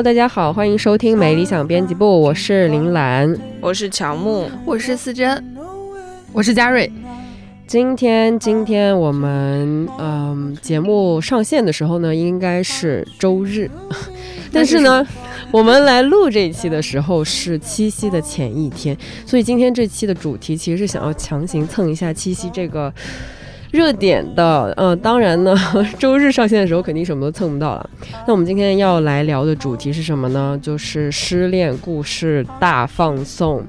Hello，大家好，欢迎收听美理想编辑部，我是林兰，我是乔木，我是思珍，我是嘉瑞。今天，今天我们嗯，节目上线的时候呢，应该是周日，但是呢，我们来录这一期的时候是七夕的前一天，所以今天这期的主题其实是想要强行蹭一下七夕这个热点的。嗯，当然呢，周日上线的时候肯定什么都蹭不到了。那我们今天要来聊的主题是什么呢？就是失恋故事大放送。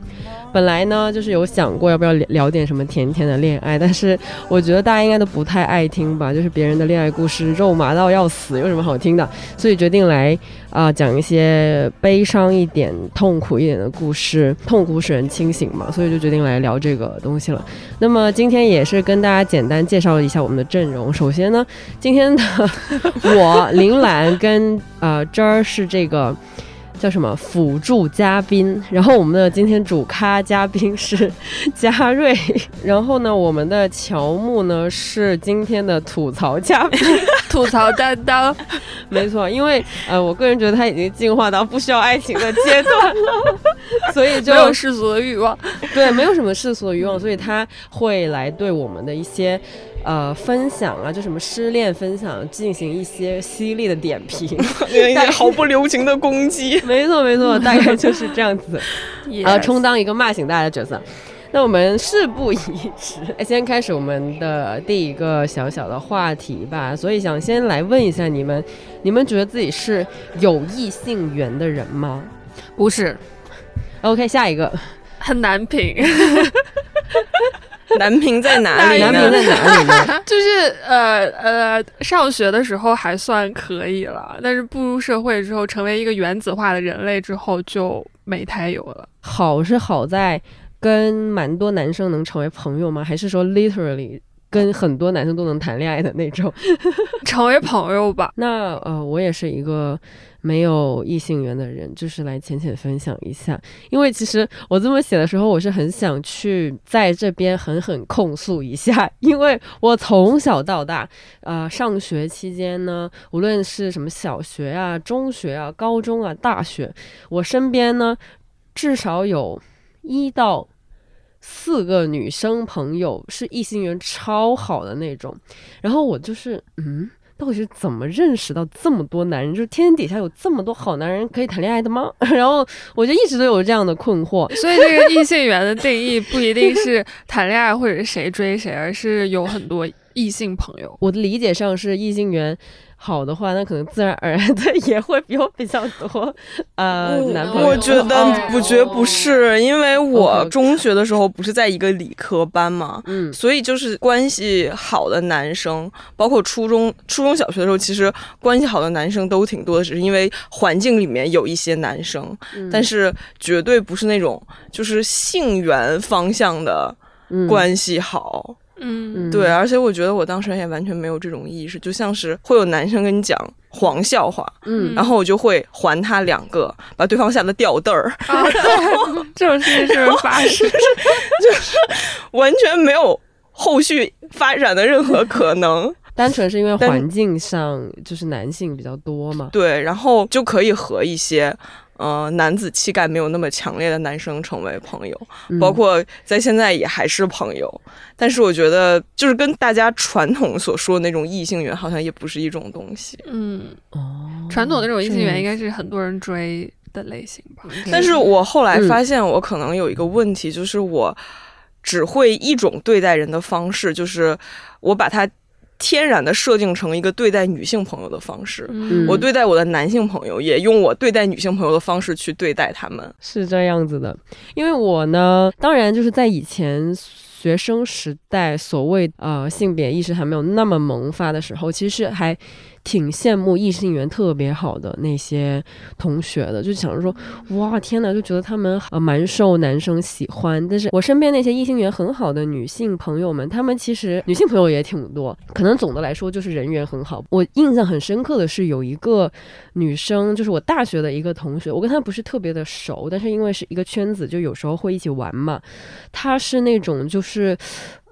本来呢，就是有想过要不要聊聊点什么甜甜的恋爱，但是我觉得大家应该都不太爱听吧，就是别人的恋爱故事肉麻到要死，有什么好听的？所以决定来啊讲一些悲伤一点、痛苦一点的故事，痛苦使人清醒嘛，所以就决定来聊这个东西了。那么今天也是跟大家简单介绍了一下我们的阵容。首先呢，今天的我林兰跟呃这儿是这个。叫什么辅助嘉宾？然后我们的今天主咖嘉宾是嘉瑞，然后呢，我们的乔木呢是今天的吐槽嘉宾，吐槽担当。没错，因为呃，我个人觉得他已经进化到不需要爱情的阶段了，所以就没有世俗的欲望。对，没有什么世俗的欲望，所以他会来对我们的一些。呃，分享啊，就什么失恋分享，进行一些犀利的点评，毫不留情的攻击。没错，没错，大概就是这样子，呃，充当一个骂醒大家的角色。那我们事不宜迟，先开始我们的第一个小小的话题吧。所以想先来问一下你们，你们觉得自己是有异性缘的人吗？不是。OK，下一个，很难评。男评在哪里？男评在哪里呢？就是呃呃，上学的时候还算可以了，但是步入社会之后，成为一个原子化的人类之后，就没太有了。好是好在跟蛮多男生能成为朋友吗？还是说 literally？跟很多男生都能谈恋爱的那种，成为朋友吧。那呃，我也是一个没有异性缘的人，就是来浅浅分享一下。因为其实我这么写的时候，我是很想去在这边狠狠控诉一下，因为我从小到大，呃，上学期间呢，无论是什么小学啊、中学啊、高中啊、大学，我身边呢，至少有一到。四个女生朋友是异性缘超好的那种，然后我就是，嗯，到底是怎么认识到这么多男人？就是天底下有这么多好男人可以谈恋爱的吗？然后我就一直都有这样的困惑。所以这个异性缘的定义不一定是谈恋爱或者是谁追谁，而是有很多异性朋友。我的理解上是异性缘。好的话，那可能自然而然 的也会比我比较多，呃，男朋友。我觉得不觉不是，因为我中学的时候不是在一个理科班嘛，嗯，所以就是关系好的男生，包括初中、初中小学的时候，其实关系好的男生都挺多的，只是因为环境里面有一些男生，但是绝对不是那种就是性缘方向的关系好。嗯，对，而且我觉得我当时也完全没有这种意识，就像是会有男生跟你讲黄笑话，嗯，然后我就会还他两个，把对方吓得掉凳儿。这种事情是不是发生？就是完全没有后续发展的任何可能，单纯是因为环境上就是男性比较多嘛。对，然后就可以和一些。呃，男子气概没有那么强烈的男生成为朋友，包括在现在也还是朋友。但是我觉得，就是跟大家传统所说的那种异性缘，好像也不是一种东西。嗯，哦，传统那种异性缘应该是很多人追的类型吧。但是我后来发现，我可能有一个问题，就是我只会一种对待人的方式，就是我把他。天然的设定成一个对待女性朋友的方式，我对待我的男性朋友也用我对待女性朋友的方式去对待他们，是这样子的。因为我呢，当然就是在以前学生时代，所谓呃性别意识还没有那么萌发的时候，其实还。挺羡慕异性缘特别好的那些同学的，就想着说，哇，天哪，就觉得他们呃蛮受男生喜欢。但是我身边那些异性缘很好的女性朋友们，她们其实女性朋友也挺多，可能总的来说就是人缘很好。我印象很深刻的是有一个女生，就是我大学的一个同学，我跟她不是特别的熟，但是因为是一个圈子，就有时候会一起玩嘛。她是那种就是。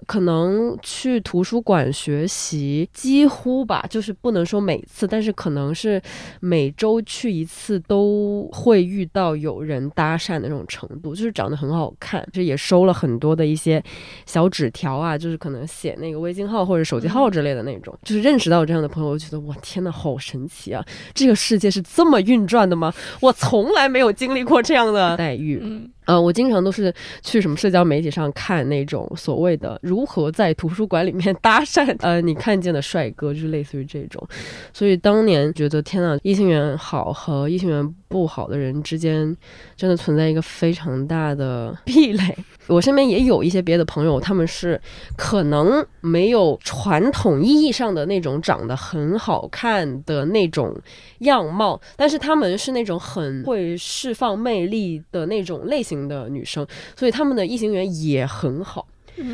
可能去图书馆学习，几乎吧，就是不能说每次，但是可能是每周去一次，都会遇到有人搭讪的那种程度，就是长得很好看，就也收了很多的一些小纸条啊，就是可能写那个微信号或者手机号之类的那种，就是认识到这样的朋友，我觉得我天呐，好神奇啊！这个世界是这么运转的吗？我从来没有经历过这样的待遇。呃，我经常都是去什么社交媒体上看那种所谓的如何在图书馆里面搭讪，呃，你看见的帅哥，就是类似于这种。所以当年觉得天呐，异性缘好和异性缘不好的人之间，真的存在一个非常大的壁垒。我身边也有一些别的朋友，他们是可能没有传统意义上的那种长得很好看的那种样貌，但是他们是那种很会释放魅力的那种类型的女生，所以他们的异性缘也很好。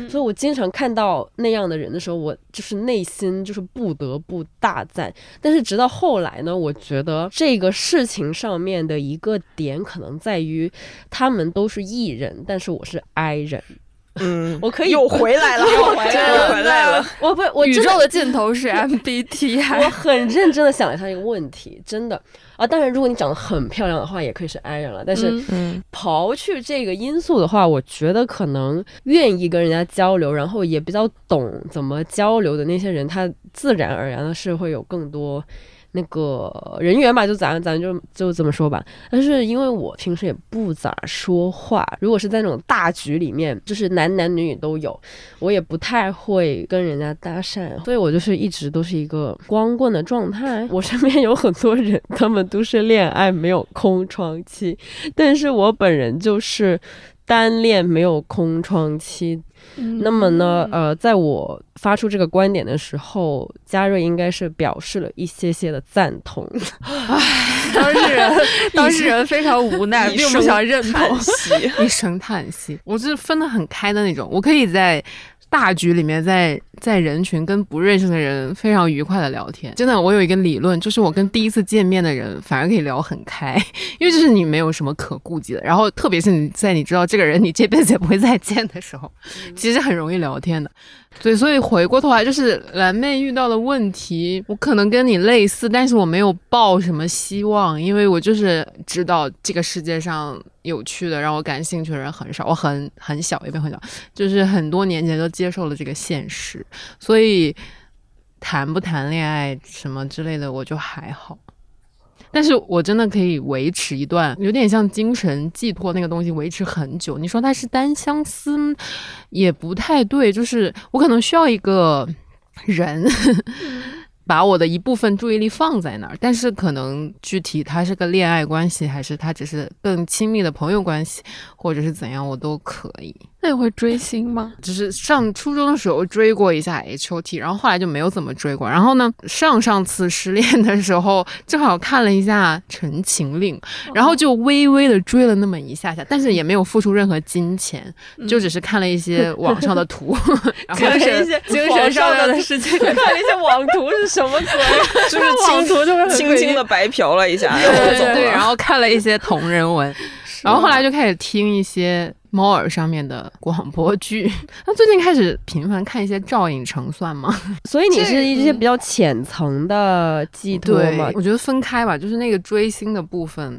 所以我经常看到那样的人的时候，我就是内心就是不得不大赞。但是直到后来呢，我觉得这个事情上面的一个点可能在于，他们都是艺人，但是我是 I 人。嗯，我可以又回来了，又回来了。我不，我宇宙的尽头是 MBTI。我很认真的想了一下这个问题，真的啊。当然，如果你长得很漂亮的话，也可以是 I 人了。但是，刨去这个因素的话，我觉得可能愿意跟人家交流，然后也比较懂怎么交流的那些人，他自然而然的是会有更多。那个人缘吧，就咱咱就就这么说吧。但是因为我平时也不咋说话，如果是在那种大局里面，就是男男女女都有，我也不太会跟人家搭讪，所以我就是一直都是一个光棍的状态。我身边有很多人，他们都是恋爱没有空窗期，但是我本人就是单恋没有空窗期。那么呢，呃，在我发出这个观点的时候，嘉瑞应该是表示了一些些的赞同。当事人，当事人非常无奈，并不想认同，一声叹息。我是分得很开的那种，我可以在。大局里面，在在人群跟不认识的人非常愉快的聊天，真的，我有一个理论，就是我跟第一次见面的人反而可以聊很开，因为就是你没有什么可顾忌的。然后，特别是你在你知道这个人你这辈子也不会再见的时候，其实很容易聊天的。对，所以回过头来，就是蓝妹遇到的问题，我可能跟你类似，但是我没有抱什么希望，因为我就是知道这个世界上有趣的、让我感兴趣的人很少。我很很小，也没很小，就是很多年前就接受了这个现实，所以谈不谈恋爱什么之类的，我就还好。但是我真的可以维持一段有点像精神寄托那个东西，维持很久。你说它是单相思，也不太对。就是我可能需要一个人，把我的一部分注意力放在那儿。但是可能具体他是个恋爱关系，还是他只是更亲密的朋友关系，或者是怎样，我都可以。那你会追星吗？就是上初中的时候追过一下 H O T，然后后来就没有怎么追过。然后呢，上上次失恋的时候，正好看了一下《陈情令》，然后就微微的追了那么一下下，但是也没有付出任何金钱，就只是看了一些网上的图，精神一些精神上的事情，看了一些网图是什么鬼？就是网图就是轻轻的白嫖了一下，对，然后看了一些同人文，然后后来就开始听一些。猫耳上面的广播剧，那最近开始频繁看一些赵寅成，算吗？所以你是一些比较浅层的寄托吗？我觉得分开吧，就是那个追星的部分。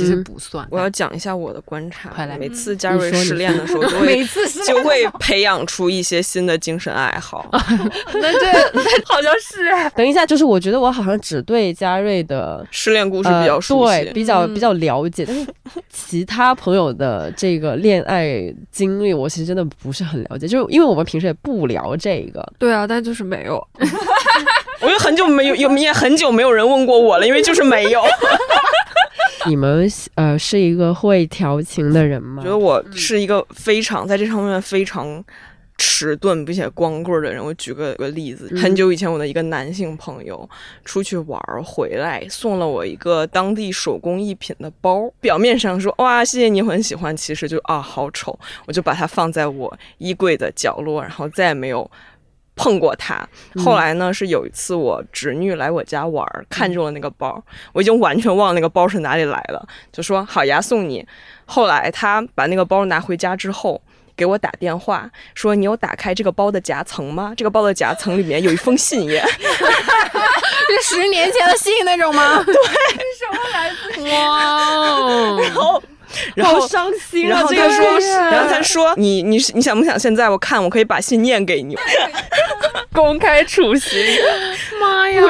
其实不算。我要讲一下我的观察。快来，每次嘉瑞 失恋的时候，就会就会培养出一些新的精神爱好。那这 好像是。等一下，就是我觉得我好像只对嘉瑞的失恋故事比较熟悉，对，比较比较了解。但是其他朋友的这个恋爱经历，我其实真的不是很了解。就是因为我们平时也不聊这个。对啊，但就是没有。我也很久没有，有也很久没有人问过我了，因为就是没有。你们呃是一个会调情的人吗？觉得我是一个非常在这方面非常迟钝并且光棍的人。我举个个例子，很久以前我的一个男性朋友出去玩回来，送了我一个当地手工艺品的包。表面上说哇谢谢你很喜欢，其实就啊好丑，我就把它放在我衣柜的角落，然后再也没有。碰过他，后来呢？是有一次我侄女来我家玩，看中了那个包，我已经完全忘了那个包是哪里来的，就说好呀送你。后来他把那个包拿回家之后，给我打电话说：“你有打开这个包的夹层吗？这个包的夹层里面有一封信耶。”是十年前的信那种吗？对，什么来自？哇！然后。然后伤心，然后他说，然后他说，你你你想不想现在我看我可以把信念给你，公开处刑，妈呀！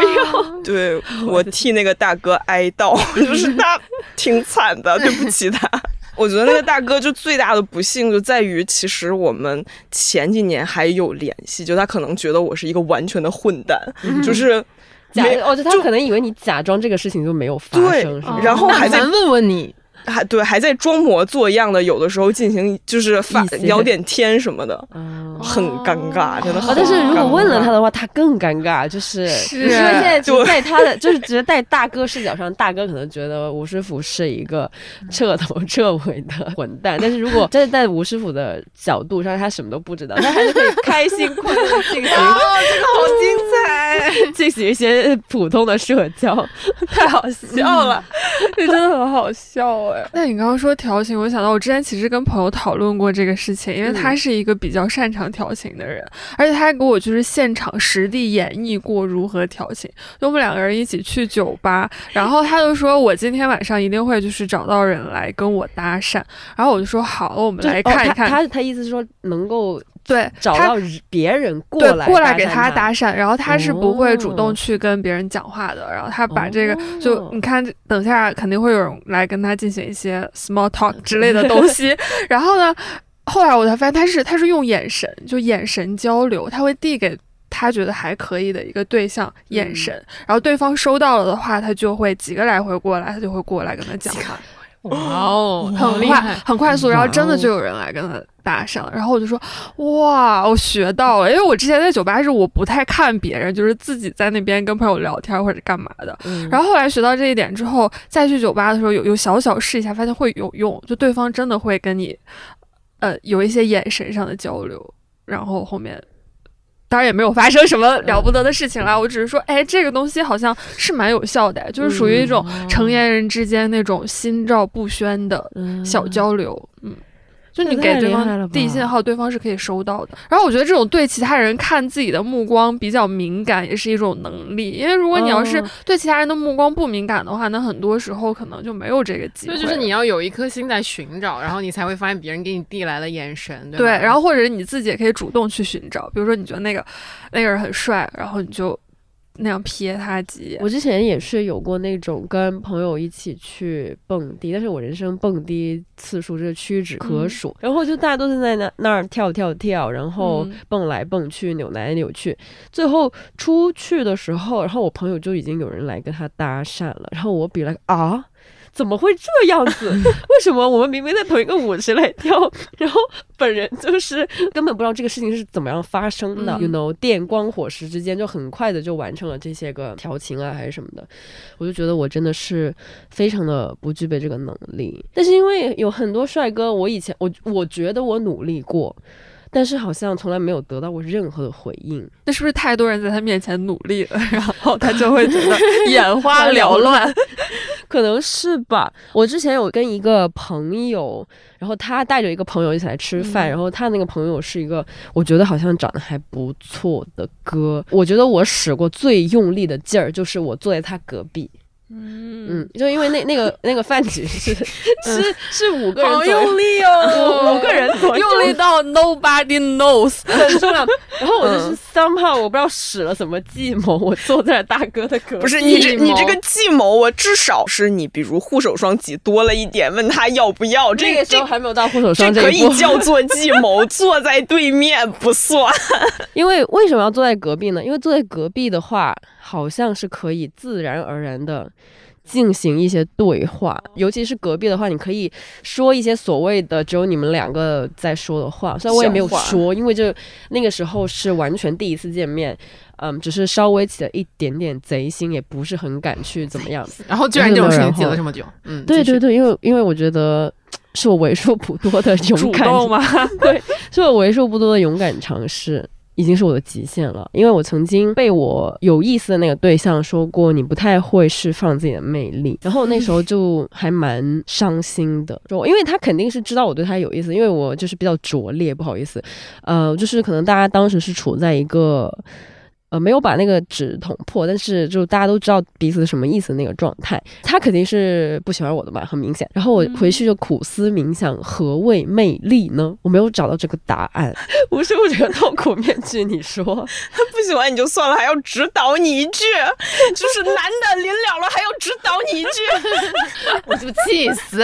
对我替那个大哥哀悼，就是他挺惨的，对不起他。我觉得那个大哥就最大的不幸就在于，其实我们前几年还有联系，就他可能觉得我是一个完全的混蛋，就是假，哦，就他可能以为你假装这个事情就没有发生，然后还在问问你。还对，还在装模作样的，有的时候进行就是发聊点天什么的，很尴尬，真的。但是如果问了他的话，他更尴尬，就是是现在就在 他的就是只是在大哥视角上，大哥可能觉得吴师傅是一个彻头彻尾的混蛋，但是如果站在吴师傅的角度上，他什么都不知道，他还是可以开心快乐进行。哦，这个好精彩，进行一些普通的社交，太好笑了，这真的很好笑哎。那你刚刚说调情，我想到我之前其实跟朋友讨论过这个事情，因为他是一个比较擅长调情的人，而且他还给我就是现场实地演绎过如何调情。就我们两个人一起去酒吧，然后他就说我今天晚上一定会就是找到人来跟我搭讪，然后我就说好，我们来看一看。他他意思是说能够。对，找到别人过来过来给他搭讪，然后他是不会主动去跟别人讲话的。然后他把这个就你看，等下肯定会有人来跟他进行一些 small talk 之类的 东西。然后呢，后来我才发现他是他是用眼神，就眼神交流，他会递给他觉得还可以的一个对象眼神，然后对方收到了的话，他就会几个来回过来，他就会过来跟他讲话。哇哦，很快很快速，然后真的就有人来跟他搭讪，然后我就说哇，我学到了，因为我之前在酒吧是我不太看别人，就是自己在那边跟朋友聊天或者干嘛的，然后后来学到这一点之后，再去酒吧的时候有有小小试一下，发现会有用，就对方真的会跟你呃有一些眼神上的交流，然后后面。当然也没有发生什么了不得的事情啦，我只是说，哎，这个东西好像是蛮有效的，就是属于一种成年人之间那种心照不宣的小交流，嗯。就你给对方递信号，对方是可以收到的。然后我觉得这种对其他人看自己的目光比较敏感，也是一种能力。因为如果你要是对其他人的目光不敏感的话，那很多时候可能就没有这个机会。就是你要有一颗心在寻找，然后你才会发现别人给你递来了眼神，对然后或者你自己也可以主动去寻找，比如说你觉得那个那个人很帅，然后你就。那样瞥他几眼。我之前也是有过那种跟朋友一起去蹦迪，但是我人生蹦迪次数是屈指可数。然后就大家都是在那那儿跳跳跳，然后蹦来蹦去，扭来扭去。最后出去的时候，然后我朋友就已经有人来跟他搭讪了，然后我比了啊。怎么会这样子？为什么我们明明在同一个舞池来跳，然后本人就是根本不知道这个事情是怎么样发生的？You know，电光火石之间就很快的就完成了这些个调情啊，还是什么的？我就觉得我真的是非常的不具备这个能力。但是因为有很多帅哥，我以前我我觉得我努力过。但是好像从来没有得到过任何的回应，那是不是太多人在他面前努力了，然后他就会觉得眼花缭乱？可能是吧。我之前有跟一个朋友，然后他带着一个朋友一起来吃饭，然后他那个朋友是一个我觉得好像长得还不错的哥，我觉得我使过最用力的劲儿，就是我坐在他隔壁。嗯嗯，就因为那那个那个饭局是 是是五个人，好用力哦，五个人用力到 nobody knows，很重要。然后我就是 somehow 我不知道使了什么计谋，我坐在大哥的隔壁。不是你这你这个计谋，我至少是你比如护手霜挤多了一点，问他要不要。这个时候还没有到护手霜这可以叫做计谋，坐在对面不算。因为为什么要坐在隔壁呢？因为坐在隔壁的话。好像是可以自然而然的进行一些对话，尤其是隔壁的话，你可以说一些所谓的只有你们两个在说的话。虽然我也没有说，因为就那个时候是完全第一次见面，嗯，只是稍微起了一点点贼心，也不是很敢去怎么样。然后居然这种事情记了这么久，嗯，对对对，因为因为我觉得是我为数不多的 勇敢吗？对，是我为数不多的勇敢尝试。已经是我的极限了，因为我曾经被我有意思的那个对象说过，你不太会释放自己的魅力，然后那时候就还蛮伤心的，就因为他肯定是知道我对他有意思，因为我就是比较拙劣，不好意思，呃，就是可能大家当时是处在一个。呃，没有把那个纸捅破，但是就大家都知道彼此什么意思那个状态，他肯定是不喜欢我的嘛，很明显。然后我回去就苦思冥想，何谓魅力呢？我没有找到这个答案，无是不是个痛苦面具？你说 他不喜欢你就算了，还要指导你一句，就是男的临了了还要指导你一句，我就气死。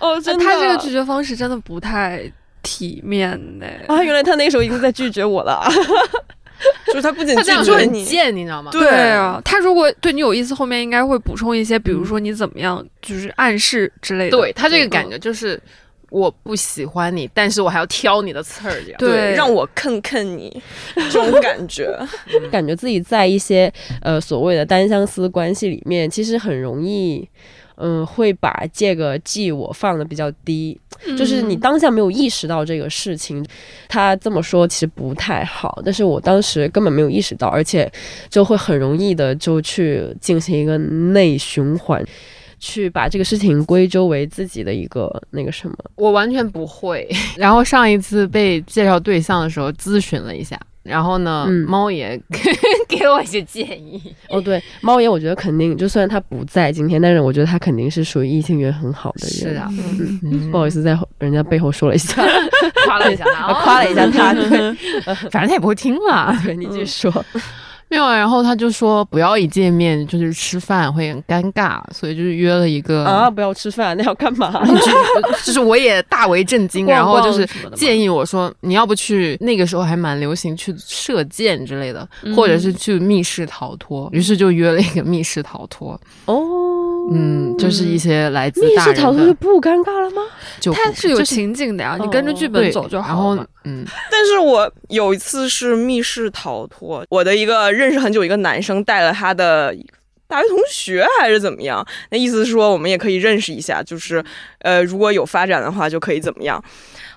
哦，真的，他这个拒绝方式真的不太体面呢。啊，原来他那时候已经在拒绝我了。就是他不仅他这样说很贱，你知道吗？对啊，他如果对你有意思，后面应该会补充一些，比如说你怎么样，就是暗示之类的。对他这个感觉就是我不喜欢你，但是我还要挑你的刺儿，这样对，让我坑坑你 这种感觉，感觉自己在一些呃所谓的单相思关系里面，其实很容易。嗯，会把这个记我放的比较低，就是你当下没有意识到这个事情，他这么说其实不太好，但是我当时根本没有意识到，而且就会很容易的就去进行一个内循环，去把这个事情归咎为自己的一个那个什么，我完全不会。然后上一次被介绍对象的时候咨询了一下。然后呢，猫爷 给我一些建议。哦，对，猫爷，我觉得肯定，就算他不在今天，但是我觉得他肯定是属于异性缘很好的人。是啊，不好意思，在人家背后说了一下，夸了一下他，夸了一下他。对，反正他也不会听了。对你继续说。没有，然后他就说不要一见面就是吃饭会很尴尬，所以就是约了一个啊，不要吃饭，那要干嘛？就是我也大为震惊，然后就是建议我说你要不去那个时候还蛮流行去射箭之类的，或者是去密室逃脱，于是就约了一个密室逃脱。哦，嗯，就是一些来自密室逃脱就不尴尬了吗？就它是有情景的呀，你跟着剧本走就好了。嗯，但是我有一次是密室逃脱，我的一个。认识很久一个男生带了他的大学同学还是怎么样？那意思是说我们也可以认识一下，就是呃如果有发展的话就可以怎么样。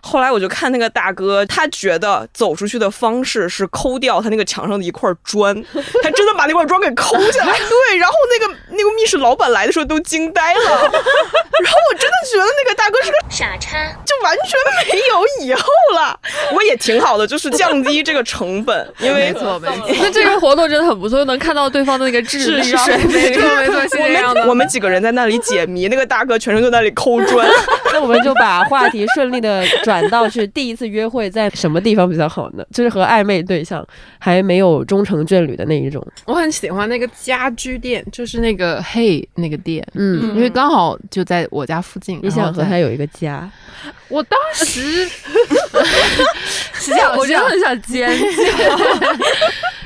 后来我就看那个大哥，他觉得走出去的方式是抠掉他那个墙上的一块砖，他真的把那块砖给抠下来。对，然后那个那个密室老板来的时候都惊呆了，然后我真的觉得那个大哥是个傻叉，就完全没有以后了。我也挺好的，就是降低这个成本，因为没错没错。那这个活动真的很不错，又能看到对方的那个智力水平。没错没错，我们。我们几个人在那里解谜，那个大哥全程就在那里抠砖。那我们就把话题顺利的。转到是第一次约会在 什么地方比较好呢？就是和暧昧对象还没有终成眷侣的那一种。我很喜欢那个家居店，就是那个嘿那个店，嗯，因为刚好就在我家附近。你想和他有一个家？我当时 是这样，我真的很想尖叫。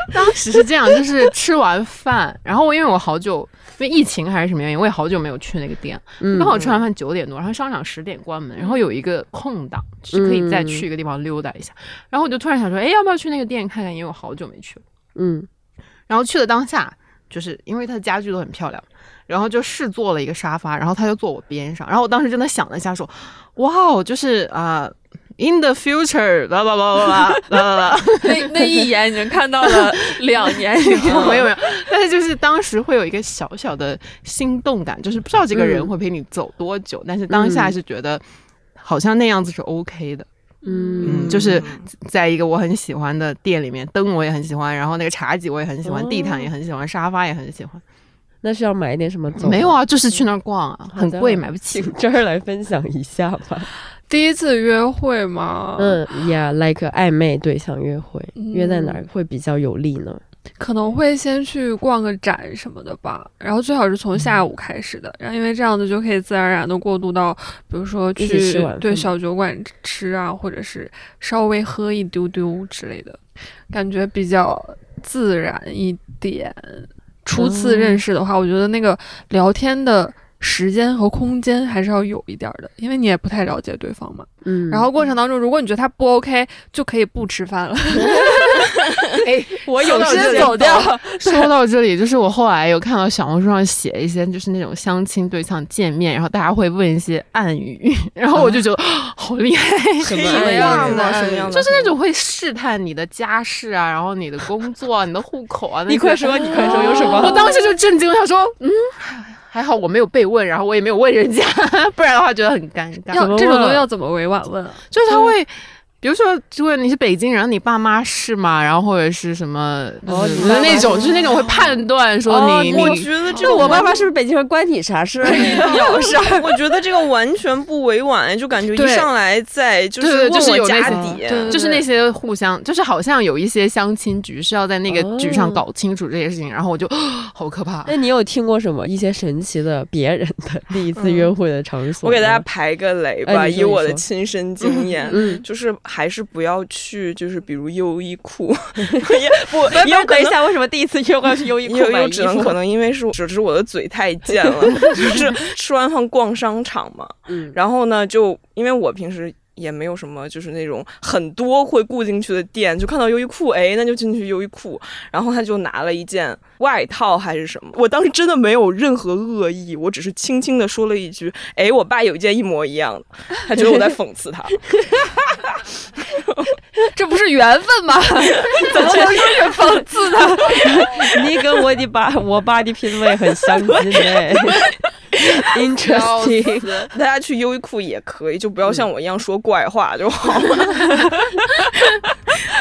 当时是这样，就是吃完饭，然后因为我好久。因为疫情还是什么原因，我也好久没有去那个店。刚好吃完饭九点多，然后商场十点关门，然后有一个空档是可以再去一个地方溜达一下。然后我就突然想说，哎，要不要去那个店看看？因为我好久没去了。嗯，然后去了当下，就是因为它的家具都很漂亮，然后就试坐了一个沙发，然后他就坐我边上。然后我当时真的想了一下，说，哇哦，就是啊。In the future，啦啦啦啦啦啦啦，那那一眼已经看到了 两年以后，没有没有，但是就是当时会有一个小小的心动感，就是不知道这个人会陪你走多久，但是当下是觉得好像那样子是 OK 的，嗯，就是在一个我很喜欢的店里面，灯我也很喜欢，然后那个茶几我也很喜欢，地毯也很喜欢，沙发也很喜欢，那是要买一点什么？没有啊，就是去那儿逛啊，很贵，买不起，这儿来分享一下吧。第一次约会吗？嗯，Yeah，like 暧昧对象约会，约在哪儿会比较有利呢？可能会先去逛个展什么的吧，然后最好是从下午开始的，然后因为这样子就可以自然而然的过渡到，比如说去对小酒馆吃啊，或者是稍微喝一丢丢之类的，感觉比较自然一点。初次认识的话，我觉得那个聊天的。时间和空间还是要有一点的，因为你也不太了解对方嘛。嗯，然后过程当中，如果你觉得他不 OK，就可以不吃饭了。哎，我有事走掉。说到这里，就是我后来有看到小红书上写一些，就是那种相亲对象见面，然后大家会问一些暗语，然后我就觉得好厉害，什么样的？什么样的？就是那种会试探你的家世啊，然后你的工作、啊、你的户口啊。你快说，你快说，有什么？我当时就震惊，我想说，嗯，还好我没有被问，然后我也没有问人家，不然的话觉得很尴尬。要这种东西要怎么委婉问啊？就是他会。比如说，如果你是北京人，你爸妈是吗？然后或者是什么，哦，那种就是那种会判断说你，我觉得这个我爸妈是不是北京人，关你啥事？有事？我觉得这个完全不委婉，就感觉一上来在就是就是我家底，就是那些互相，就是好像有一些相亲局是要在那个局上搞清楚这些事情，然后我就 好可怕。那你有听过什么一些神奇的别人的第一次约会的场所？我给大家排个雷吧，以我的亲身经验，就是。还是不要去，就是比如优衣库，也不，要等一下，为什么第一次约会是优衣库买衣服？只能可 能因为是只是我的嘴太贱了，就是吃完饭逛商场嘛，嗯，然后呢，就因为我平时。也没有什么，就是那种很多会顾进去的店，就看到优衣库，哎，那就进去优衣库。然后他就拿了一件外套还是什么，我当时真的没有任何恶意，我只是轻轻的说了一句，哎，我爸有一件一模一样的。他觉得我在讽刺他 这不是缘分吗？怎么能说是讽刺呢？你跟我的爸，我爸的品味很相近哎。Interesting，大家去优衣库也可以，就不要像我一样说怪话就好了。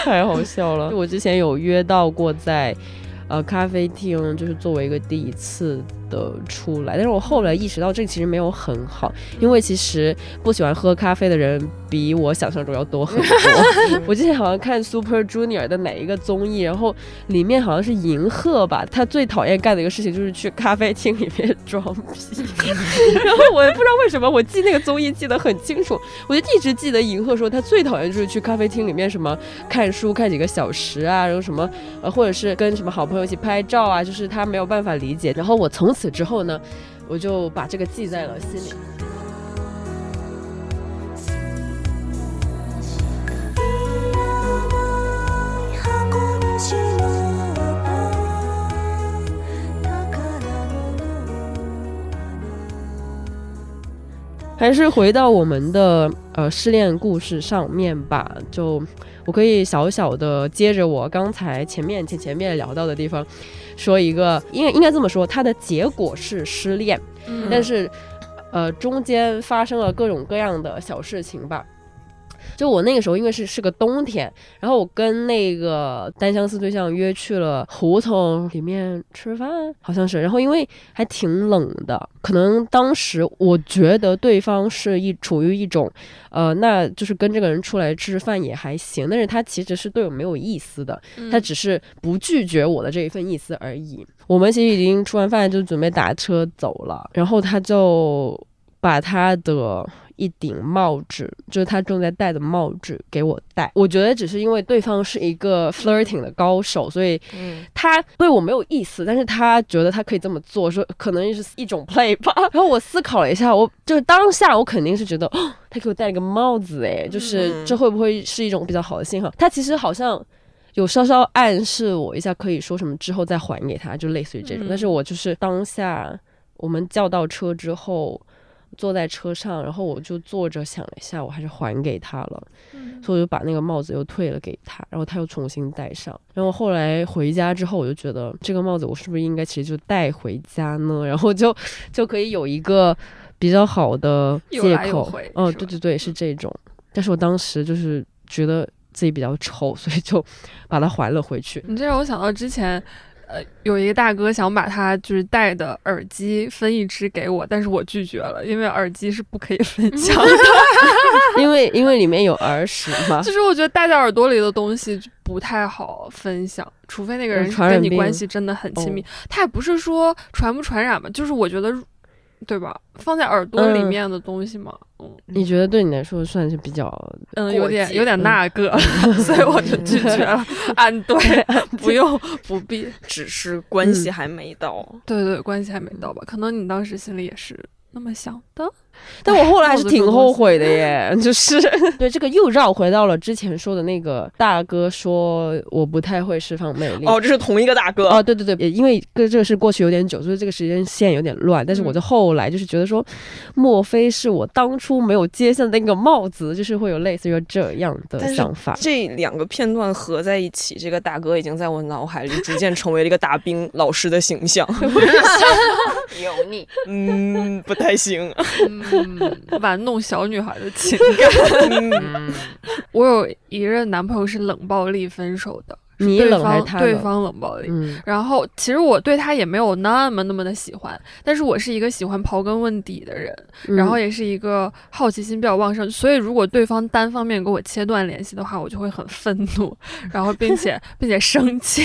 太好笑了！我之前有约到过在呃咖啡厅，就是作为一个第一次。的出来，但是我后来意识到，这其实没有很好，因为其实不喜欢喝咖啡的人比我想象中要多很多。我之前好像看 Super Junior 的哪一个综艺，然后里面好像是银赫吧，他最讨厌干的一个事情就是去咖啡厅里面装逼。然后我也不知道为什么，我记那个综艺记得很清楚，我就一直记得银赫说他最讨厌就是去咖啡厅里面什么看书看几个小时啊，然后什么呃或者是跟什么好朋友一起拍照啊，就是他没有办法理解。然后我从此之后呢，我就把这个记在了心里。还是回到我们的呃失恋故事上面吧，就我可以小小的接着我刚才前面前前面聊到的地方。说一个，应该应该这么说，它的结果是失恋，但是，呃，中间发生了各种各样的小事情吧。就我那个时候，因为是是个冬天，然后我跟那个单相思对象约去了胡同里面吃饭，好像是。然后因为还挺冷的，可能当时我觉得对方是一处于一种，呃，那就是跟这个人出来吃饭也还行，但是他其实是对我没有意思的，他只是不拒绝我的这一份意思而已。我们其实已经吃完饭就准备打车走了，然后他就把他的。一顶帽子，就是他正在戴的帽子，给我戴。我觉得只是因为对方是一个 flirting 的高手，所以他对我没有意思，但是他觉得他可以这么做，说可能是一种 play 吧。然后我思考了一下，我就是当下我肯定是觉得，哦，他给我戴了个帽子，哎，就是这会不会是一种比较好的信号？他其实好像有稍稍暗示我一下，可以说什么之后再还给他，就类似于这种。但是我就是当下我们叫到车之后。坐在车上，然后我就坐着想了一下，我还是还给他了，所以我就把那个帽子又退了给他，然后他又重新戴上。然后后来回家之后，我就觉得这个帽子我是不是应该其实就带回家呢？然后就就可以有一个比较好的借口。哦，对对对，是这种。但是我当时就是觉得自己比较丑，所以就把它还了回去。你这让我想到之前。呃，有一个大哥想把他就是戴的耳机分一只给我，但是我拒绝了，因为耳机是不可以分 享的，因为因为里面有耳屎嘛。其实我觉得戴在耳朵里的东西不太好分享，除非那个人跟你关系真的很亲密。他也不是说传不传染嘛，就是我觉得。对吧？放在耳朵里面的东西嘛，嗯，你觉得对你来说算是比较，嗯，有点有点那个 所以我就拒绝了。安对，不用不必，只是关系还没到。对对，关系还没到吧？可能你当时心里也是那么想的。但我后来还是挺后悔的耶，就是对这个又绕回到了之前说的那个大哥说我不太会释放魅力。哦，这是同一个大哥哦，对对对，也因为跟这个是过去有点久，所以这个时间线有点乱。但是我就后来就是觉得说，莫非是我当初没有接下那个帽子，就是会有类似于这样的想法。这两个片段合在一起，这个大哥已经在我脑海里逐渐成为了一个大兵老师的形象。油腻，嗯，不太行，嗯，玩弄小女孩的情感。我有一任男朋友是冷暴力分手的。你冷还是他对方冷暴力？嗯，然后其实我对他也没有那么那么的喜欢，但是我是一个喜欢刨根问底的人，然后也是一个好奇心比较旺盛，所以如果对方单方面跟我切断联系的话，我就会很愤怒，然后并且 并且生气。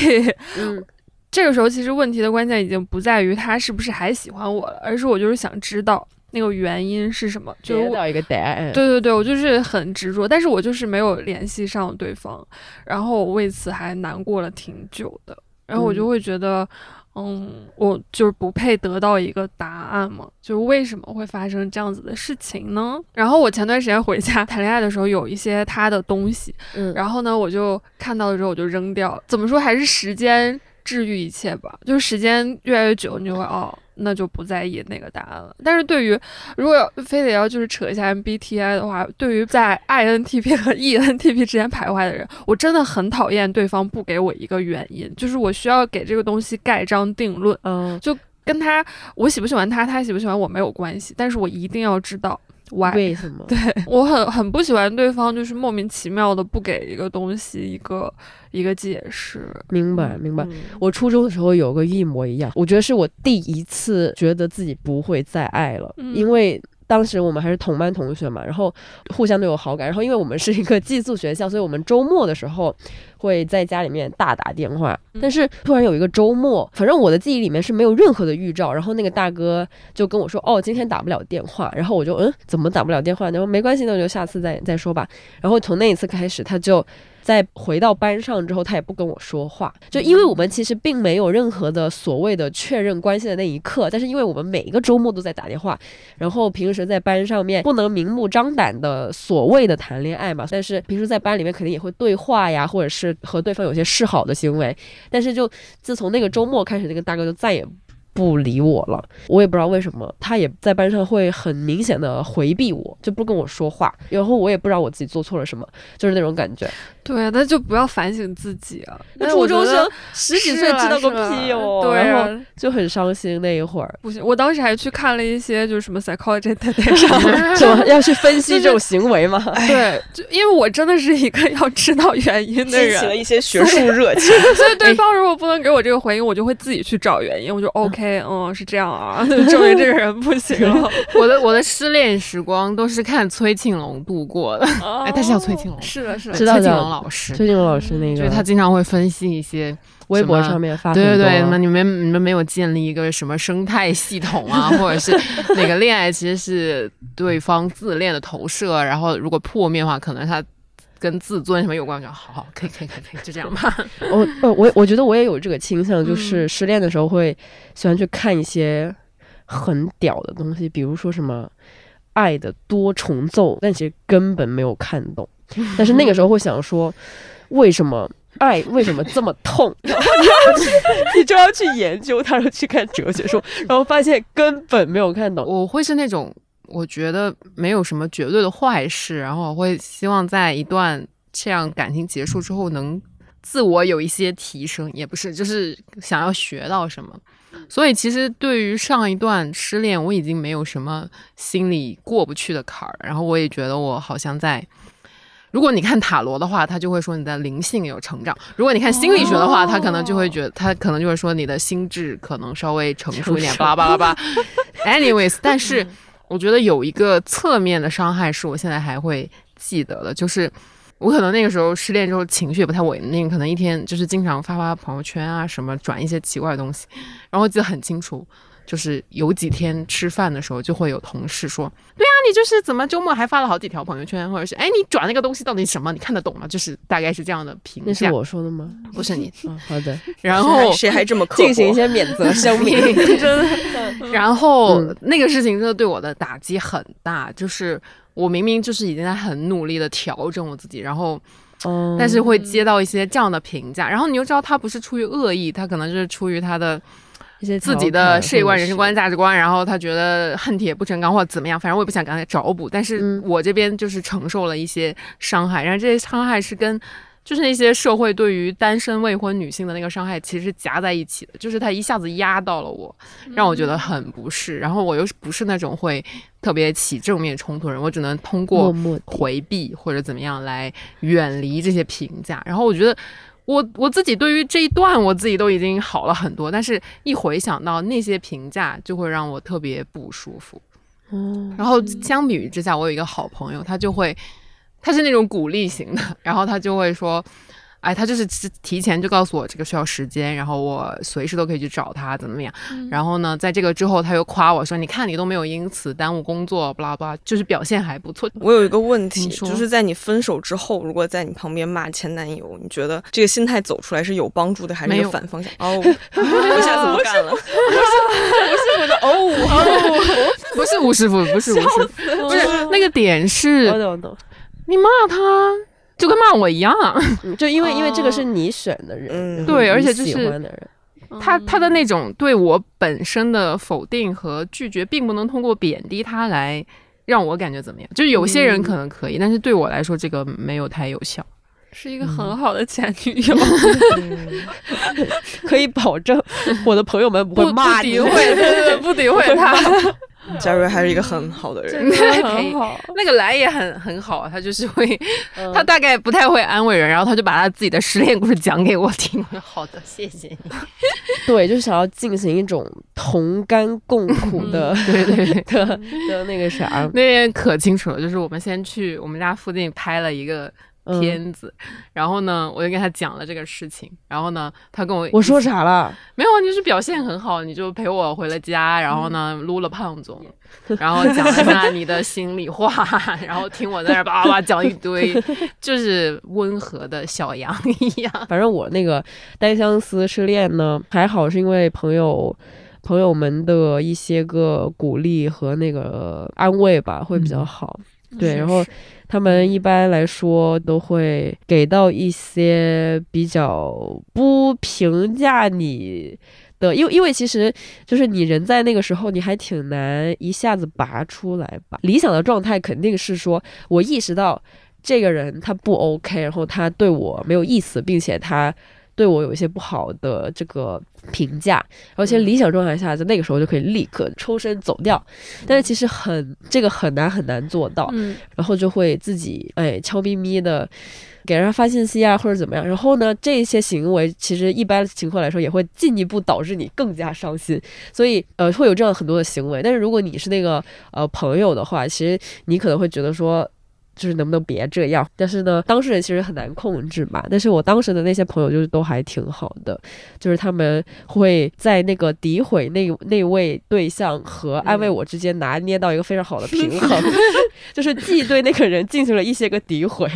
嗯，这个时候其实问题的关键已经不在于他是不是还喜欢我了，而是我就是想知道。那个原因是什么？就得到一个答案。对对对，我就是很执着，但是我就是没有联系上对方，然后我为此还难过了挺久的。然后我就会觉得，嗯，我就是不配得到一个答案嘛？就是为什么会发生这样子的事情呢？然后我前段时间回家谈恋爱的时候，有一些他的东西，嗯，然后呢，我就看到了之后我就扔掉了。怎么说？还是时间治愈一切吧。就是时间越来越久，你就会哦。那就不在意那个答案了。但是对于如果要非得要就是扯一下 MBTI 的话，对于在 INTP 和 ENTP 之间徘徊的人，我真的很讨厌对方不给我一个原因，就是我需要给这个东西盖章定论。嗯，就跟他我喜不喜欢他，他喜不喜欢我没有关系，但是我一定要知道。为什么？对 我很很不喜欢对方，就是莫名其妙的不给一个东西一个一个解释。明白明白。我初中的时候有个一模一样，我觉得是我第一次觉得自己不会再爱了，因为。当时我们还是同班同学嘛，然后互相都有好感，然后因为我们是一个寄宿学校，所以我们周末的时候会在家里面大打电话。但是突然有一个周末，反正我的记忆里面是没有任何的预兆，然后那个大哥就跟我说：“哦，今天打不了电话。”然后我就嗯，怎么打不了电话？然后没关系，那我就下次再再说吧。然后从那一次开始，他就。在回到班上之后，他也不跟我说话，就因为我们其实并没有任何的所谓的确认关系的那一刻，但是因为我们每一个周末都在打电话，然后平时在班上面不能明目张胆的所谓的谈恋爱嘛，但是平时在班里面肯定也会对话呀，或者是和对方有些示好的行为，但是就自从那个周末开始，那个大哥就再也。不理我了，我也不知道为什么，他也在班上会很明显的回避我，就不跟我说话。然后我也不知道我自己做错了什么，就是那种感觉。对，那就不要反省自己啊！那初中生十几岁知道个屁哦，对，然后就很伤心那一会儿。不行，我当时还去看了一些就是什么 psychology 上，什么 要去分析这种行为吗？对，就因为我真的是一个要知道原因的人，激起了一些学术热情。所以对方如果不能给我这个回应，我就会自己去找原因，我就 OK。嗯，是这样啊，证明这个人不行。我的我的失恋时光都是看崔庆龙度过的。哎，他是叫崔庆龙，是的，是的，知道崔庆龙老师，崔庆龙老师那个，就是他经常会分析一些微博上面发，对对对，那你们你们没有建立一个什么生态系统啊，或者是哪个恋爱其实是对方自恋的投射，然后如果破灭的话，可能他。跟自尊什么有关？我就好好，可以可以可以可以，就这样吧。我呃我我觉得我也有这个倾向，就是失恋的时候会喜欢去看一些很屌的东西，比如说什么《爱的多重奏》，但其实根本没有看懂。但是那个时候会想说，为什么爱为什么这么痛？然后你要去，你就要去研究它，然后去看哲学书，然后发现根本没有看懂。我会是那种。我觉得没有什么绝对的坏事，然后我会希望在一段这样感情结束之后，能自我有一些提升，也不是，就是想要学到什么。所以其实对于上一段失恋，我已经没有什么心里过不去的坎儿。然后我也觉得我好像在，如果你看塔罗的话，他就会说你的灵性有成长；如果你看心理学的话，他可能就会觉得他可能就会说你的心智可能稍微成熟一点。巴拉巴拉巴。Anyways，但 是。我觉得有一个侧面的伤害是我现在还会记得的，就是我可能那个时候失恋之后情绪也不太稳定，可能一天就是经常发发朋友圈啊，什么转一些奇怪的东西。然后记得很清楚，就是有几天吃饭的时候，就会有同事说：“对啊，你就是怎么周末还发了好几条朋友圈，或者是哎，你转那个东西到底什么？你看得懂吗？”就是大概是这样的评价。那是我说的吗？不是你。好的。然后谁还这么 进行一些免责声明？真的。然后那个事情真的对我的打击很大，就是。我明明就是已经在很努力的调整我自己，然后，但是会接到一些这样的评价，然后你又知道他不是出于恶意，他可能就是出于他的一些自己的世界观、人生观、价值观，然后他觉得恨铁不成钢或者怎么样，反正我也不想跟他找补，但是我这边就是承受了一些伤害，然后这些伤害是跟。就是那些社会对于单身未婚女性的那个伤害，其实夹在一起的。就是它一下子压到了我，让我觉得很不适。然后我又不是那种会特别起正面冲突的人，我只能通过回避或者怎么样来远离这些评价。然后我觉得，我我自己对于这一段我自己都已经好了很多，但是一回想到那些评价，就会让我特别不舒服。哦，然后相比于之下，我有一个好朋友，他就会。他是那种鼓励型的，然后他就会说，哎，他就是提前就告诉我这个需要时间，然后我随时都可以去找他，怎么怎么样。然后呢，在这个之后，他又夸我说，你看你都没有因此耽误工作，巴拉巴拉，就是表现还不错。我有一个问题，就是在你分手之后，如果在你旁边骂前男友，你觉得这个心态走出来是有帮助的，还是有反方向？哦，我下次不干了。不是 我的哦，不是吴师傅，不是吴师傅，不是那个点是。我懂，我懂。你骂他，就跟骂我一样，就因为因为这个是你选的人，对，而且就是他他的那种对我本身的否定和拒绝，并不能通过贬低他来让我感觉怎么样。就是有些人可能可以，但是对我来说，这个没有太有效。是一个很好的前女友，可以保证我的朋友们不会骂你，不诋毁，对对，不 诋毁他。嘉瑞还是一个很好的人，很好。那个来也很很好，他就是会，他大概不太会安慰人，然后他就把他自己的失恋故事讲给我听。好的，谢谢你。对，就是想要进行一种同甘共苦的，对对 的的那个啥。那天可清楚了，就是我们先去我们家附近拍了一个。片子，然后呢，我就跟他讲了这个事情，然后呢，他跟我我说啥了？没有，你是表现很好，你就陪我回了家，然后呢，撸了胖总，然后讲了一下你的心里话，然后听我在那叭叭讲一堆，就是温和的小羊一样。反正我那个单相思失恋呢，还好是因为朋友朋友们的一些个鼓励和那个安慰吧，会比较好。对，然后。他们一般来说都会给到一些比较不评价你的，因为因为其实就是你人在那个时候，你还挺难一下子拔出来吧。理想的状态肯定是说，我意识到这个人他不 OK，然后他对我没有意思，并且他。对我有一些不好的这个评价，而且理想状态下，在那个时候就可以立刻抽身走掉。但是其实很这个很难很难做到，然后就会自己哎悄咪咪的给人发信息啊或者怎么样。然后呢，这些行为其实一般情况来说也会进一步导致你更加伤心。所以呃会有这样很多的行为。但是如果你是那个呃朋友的话，其实你可能会觉得说。就是能不能别这样？但是呢，当事人其实很难控制嘛。但是我当时的那些朋友就是都还挺好的，就是他们会在那个诋毁那那位对象和安慰我之间拿捏到一个非常好的平衡，就是既对那个人进行了一些个诋毁，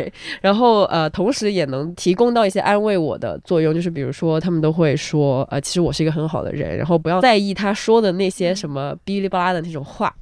然后呃，同时也能提供到一些安慰我的作用。就是比如说，他们都会说，呃，其实我是一个很好的人，然后不要在意他说的那些什么哔哩吧啦的那种话。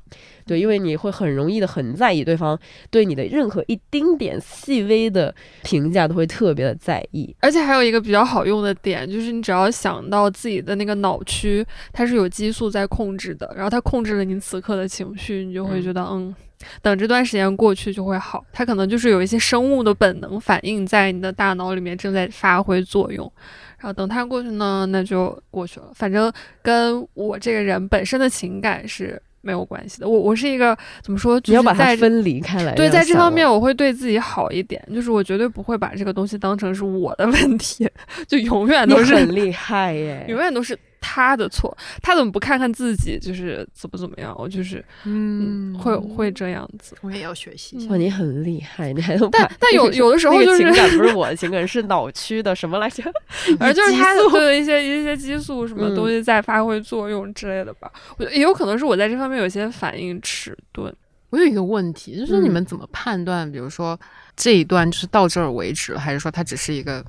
对，因为你会很容易的很在意对方对你的任何一丁点细微的评价，都会特别的在意。而且还有一个比较好用的点，就是你只要想到自己的那个脑区，它是有激素在控制的，然后它控制了你此刻的情绪，你就会觉得，嗯，等这段时间过去就会好。它可能就是有一些生物的本能反应在你的大脑里面正在发挥作用，然后等它过去呢，那就过去了。反正跟我这个人本身的情感是。没有关系的，我我是一个怎么说？你要把它分离开来。对，在这方面我会对自己好一点，就是我绝对不会把这个东西当成是我的问题，就永远都是很厉害耶，永远都是他的错，他怎么不看看自己，就是怎么怎么样？我就是嗯，会会这样子。我也要学习一下。哇，你很厉害，你还 能但但有有的时候就是情感不是我的情感，是脑区的什么来着？反正就是他的一些一些激素什么东西在发挥作用之类的吧。我也有可能是我在这方面有些反应迟钝。我有一个问题，就是你们怎么判断？比如说这一段就是到这儿为止了，还是说它只是一个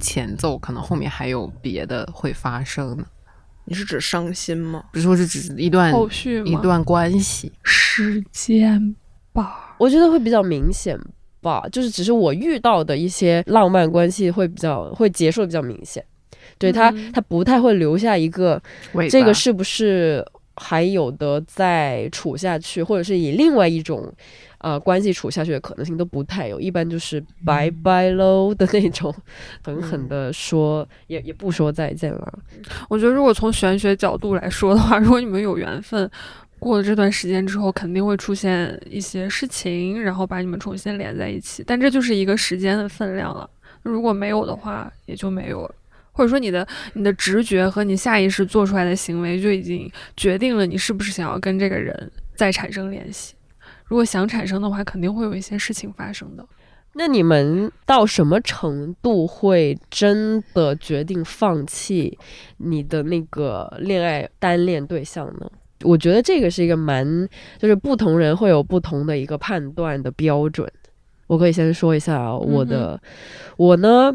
前奏，可能后面还有别的会发生呢？你是指伤心吗？比如说是指一段后续一段关系时间吧？我觉得会比较明显吧，就是只是我遇到的一些浪漫关系会比较会结束的比较明显，对他他不太会留下一个这个是不是？还有的再处下去，或者是以另外一种，呃，关系处下去的可能性都不太有，一般就是拜拜喽的那种，狠狠的说，也也不说再见了。我觉得，如果从玄学角度来说的话，如果你们有缘分，过了这段时间之后，肯定会出现一些事情，然后把你们重新连在一起。但这就是一个时间的分量了。如果没有的话，也就没有了。或者说你的你的直觉和你下意识做出来的行为就已经决定了你是不是想要跟这个人再产生联系。如果想产生的话，肯定会有一些事情发生的。那你们到什么程度会真的决定放弃你的那个恋爱单恋对象呢？我觉得这个是一个蛮，就是不同人会有不同的一个判断的标准。我可以先说一下我的，我呢。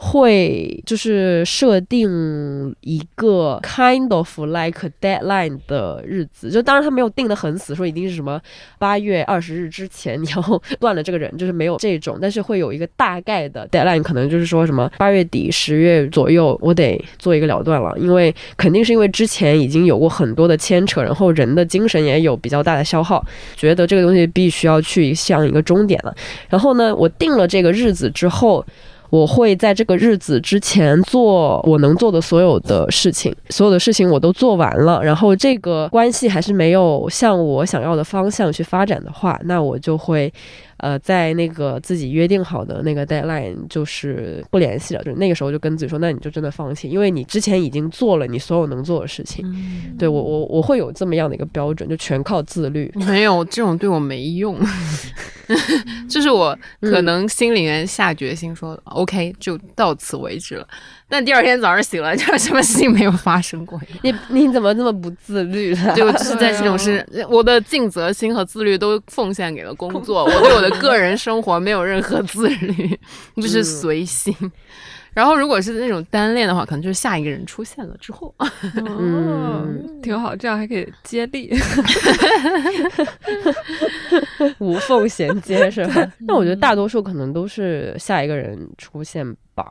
会就是设定一个 kind of like deadline 的日子，就当然他没有定的很死，说一定是什么八月二十日之前你要断了这个人，就是没有这种，但是会有一个大概的 deadline，可能就是说什么八月底十月左右我得做一个了断了，因为肯定是因为之前已经有过很多的牵扯，然后人的精神也有比较大的消耗，觉得这个东西必须要去向一个终点了。然后呢，我定了这个日子之后。我会在这个日子之前做我能做的所有的事情，所有的事情我都做完了，然后这个关系还是没有向我想要的方向去发展的话，那我就会。呃，在那个自己约定好的那个 deadline，就是不联系了，就那个时候就跟自己说，那你就真的放弃，因为你之前已经做了你所有能做的事情。对我，我我会有这么样的一个标准，就全靠自律。没有这种对我没用，就是我可能心里面下决心说，OK，就到此为止了。但第二天早上醒了，就什么事情没有发生过。你你怎么这么不自律呢？就就是在这种事，我的尽责心和自律都奉献给了工作，我对我的个人生活没有任何自律，就是随心。然后如果是那种单恋的话，可能就是下一个人出现了之后，嗯，挺好，这样还可以接力，无缝衔接是吧？那我觉得大多数可能都是下一个人出现吧。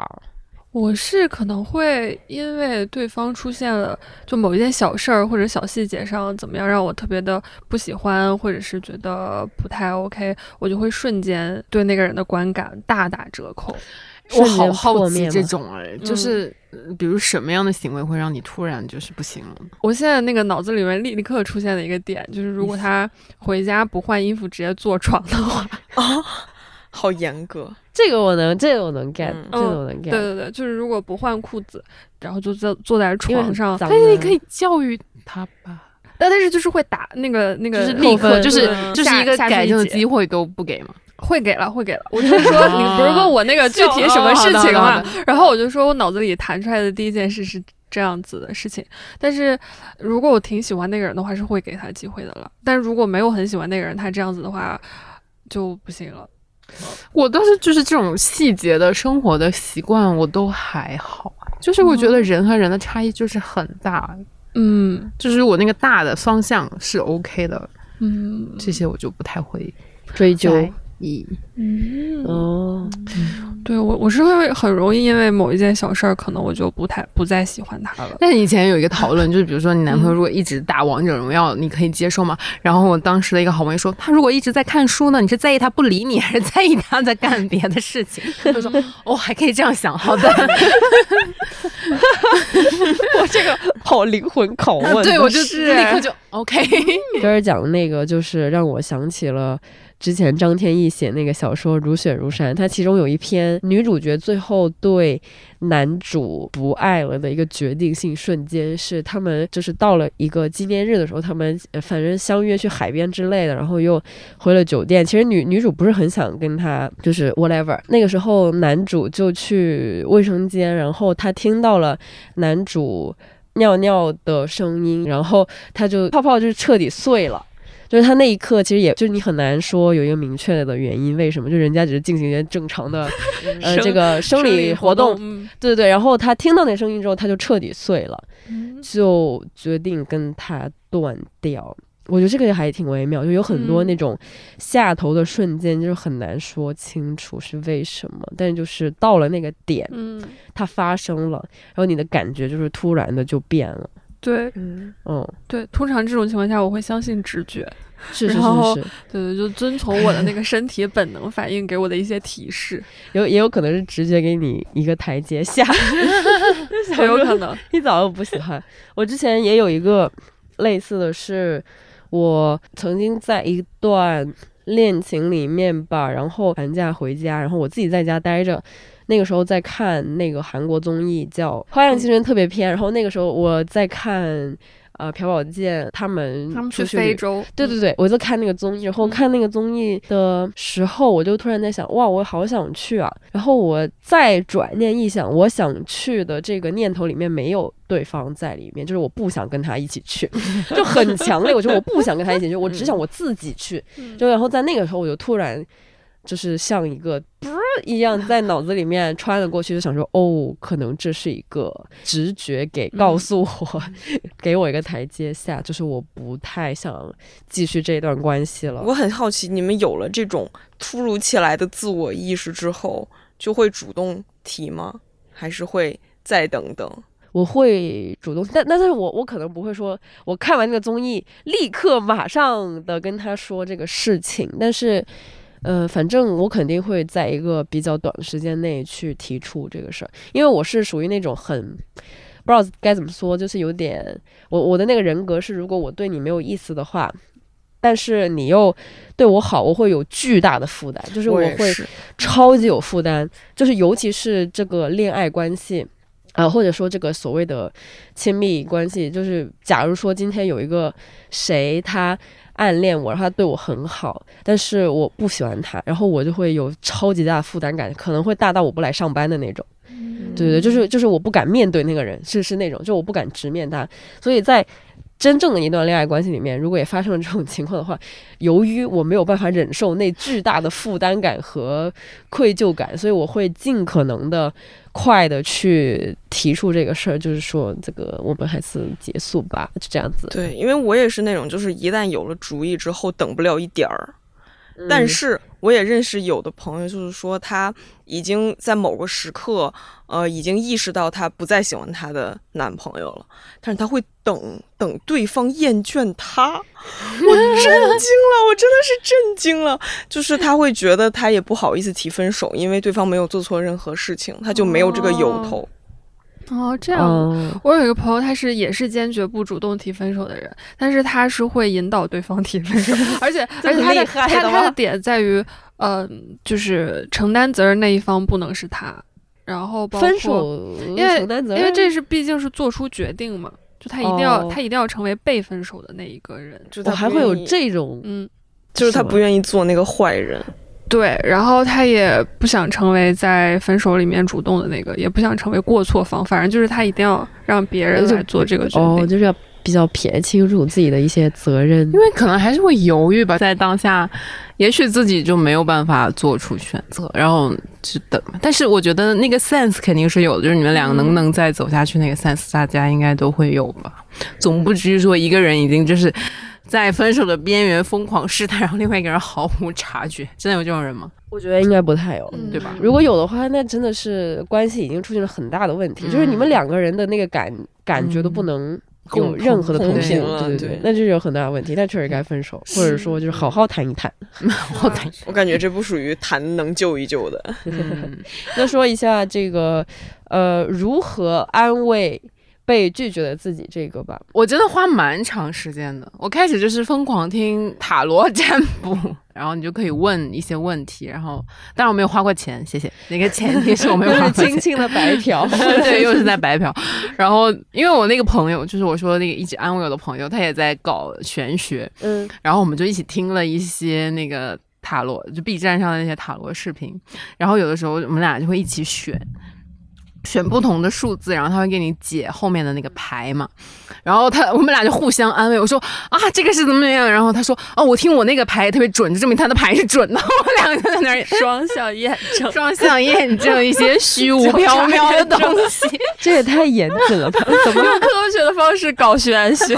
我是可能会因为对方出现了，就某一件小事儿或者小细节上怎么样让我特别的不喜欢，或者是觉得不太 OK，我就会瞬间对那个人的观感大打折扣。我好好奇这种哎，就是比如什么样的行为会让你突然就是不行了？我现在那个脑子里面立立刻出现的一个点就是，如果他回家不换衣服直接坐床的话啊。好严格，这个我能，这个我能 get，这个我能 get。对对对，就是如果不换裤子，然后就坐坐在床上，但是你可以教育他吧。但但是就是会打那个那个，就是立刻就是就是一个改正的机会都不给吗？会给了，会给了。我就说 你不是问我那个具体什么事情嘛？然后我就说我脑子里弹出来的第一件事是这样子的事情。但是如果我挺喜欢那个人的话，是会给他机会的了。但如果没有很喜欢那个人，他这样子的话就不行了。我倒是就是这种细节的生活的习惯，我都还好。就是我觉得人和人的差异就是很大，嗯，就是我那个大的方向是 OK 的，嗯，这些我就不太会追究。嗯哦，对我我是会很容易因为某一件小事儿，可能我就不太不再喜欢他了。但以前有一个讨论，就是比如说你男朋友如果一直打王者荣耀，你可以接受吗？然后我当时的一个好朋友说，他如果一直在看书呢，你是在意他不理你，还是在意他在干别的事情？他说哦，还可以这样想，好的。我这个好灵魂拷问，对我就是立刻就 OK，今儿讲的那个就是让我想起了。之前张天翼写那个小说《如雪如山》，他其中有一篇女主角最后对男主不爱了的一个决定性瞬间，是他们就是到了一个纪念日的时候，他们反正相约去海边之类的，然后又回了酒店。其实女女主不是很想跟他就是 whatever。那个时候男主就去卫生间，然后他听到了男主尿尿的声音，然后他就泡泡就彻底碎了。就是他那一刻，其实也就是你很难说有一个明确的原因，为什么？就人家只是进行一些正常的，呃，这个生理活动，对对对。然后他听到那声音之后，他就彻底碎了，就决定跟他断掉。我觉得这个还挺微妙，就有很多那种下头的瞬间，就是很难说清楚是为什么，但就是到了那个点，嗯，它发生了，然后你的感觉就是突然的就变了。对，嗯，对，通常这种情况下，我会相信直觉，是是是 是，对对，就遵从我的那个身体本能反应给我的一些提示，有也有可能是直觉给你一个台阶下，很有可能。一早就不喜欢，我之前也有一个类似的是，我曾经在一段恋情里面吧，然后寒假回家，然后我自己在家待着。那个时候在看那个韩国综艺叫《花样青春特别篇》，然后那个时候我在看。呃，朴宝剑他们他们去非洲，对对对，我就看那个综艺，然后看那个综艺的时候，我就突然在想，哇，我好想去啊！然后我再转念一想，我想去的这个念头里面没有对方在里面，就是我不想跟他一起去，就很强烈，我觉得我不想跟他一起去，我只想我自己去。就然后在那个时候，我就突然。就是像一个不一样，在脑子里面穿了过去，就想说，哦，可能这是一个直觉给告诉我，给我一个台阶下，就是我不太想继续这段关系了。我很好奇，你们有了这种突如其来的自我意识之后，就会主动提吗？还是会再等等？我会主动，但但是我我可能不会说，我看完那个综艺立刻马上的跟他说这个事情，但是。呃，反正我肯定会在一个比较短的时间内去提出这个事儿，因为我是属于那种很不知道该怎么说，就是有点我我的那个人格是，如果我对你没有意思的话，但是你又对我好，我会有巨大的负担，就是我会超级有负担，就是尤其是这个恋爱关系啊，或者说这个所谓的亲密关系，就是假如说今天有一个谁他。暗恋我，然后他对我很好，但是我不喜欢他，然后我就会有超级大的负担感，可能会大到我不来上班的那种。对对，就是就是我不敢面对那个人，是是那种，就我不敢直面他，所以在。真正的一段恋爱关系里面，如果也发生了这种情况的话，由于我没有办法忍受那巨大的负担感和愧疚感，所以我会尽可能的快的去提出这个事儿，就是说这个我们还是结束吧，就这样子。对，因为我也是那种，就是一旦有了主意之后，等不了一点儿。但是我也认识有的朋友，就是说他已经在某个时刻，呃，已经意识到他不再喜欢他的男朋友了，但是他会等等对方厌倦他。我震 惊了，我真的是震惊了。就是他会觉得他也不好意思提分手，因为对方没有做错任何事情，他就没有这个由头。哦，这样，我有一个朋友，他是也是坚决不主动提分手的人，但是他是会引导对方提分手，而且 而且他的他他的点在于，呃，就是承担责任那一方不能是他，然后分手，因为因为这是毕竟是做出决定嘛，就他一定要他一定要成为被分手的那一个人，就他还会有这种，嗯，就是他不愿意做那个坏人。对，然后他也不想成为在分手里面主动的那个，也不想成为过错方，反正就是他一定要让别人来做这个决定，哦，就是要比较撇清楚自己的一些责任，因为可能还是会犹豫吧，在当下，也许自己就没有办法做出选择，然后就等。但是我觉得那个 sense 肯定是有的，就是你们两个能不能再走下去，那个 sense 大家应该都会有吧，总不至于说一个人已经就是。在分手的边缘疯狂试探，然后另外一个人毫无察觉，真的有这种人吗？我觉得应该不太有，对吧？如果有的话，那真的是关系已经出现了很大的问题，就是你们两个人的那个感感觉都不能有任何的通信了，对对对，那就是有很大的问题，那确实该分手，或者说就是好好谈一谈，好好谈。我感觉这不属于谈能救一救的。那说一下这个，呃，如何安慰？被拒绝的自己这个吧。我真的花蛮长时间的。我开始就是疯狂听塔罗占卜，然后你就可以问一些问题，然后当然我没有花过钱，谢谢。那个前提是我没有花过钱，轻轻的白嫖，对，又是在白嫖。然后因为我那个朋友，就是我说那个一直安慰我的朋友，他也在搞玄学，嗯，然后我们就一起听了一些那个。塔罗就 B 站上的那些塔罗视频，然后有的时候我们俩就会一起选。选不同的数字，然后他会给你解后面的那个牌嘛，然后他我们俩就互相安慰。我说啊，这个是怎么样？然后他说哦，我听我那个牌特别准，就证明他的牌是准的。我们两个在那儿双向验证，双向验证一些虚无缥缈的东西。这也太严谨了吧？怎么用科学的方式搞玄学？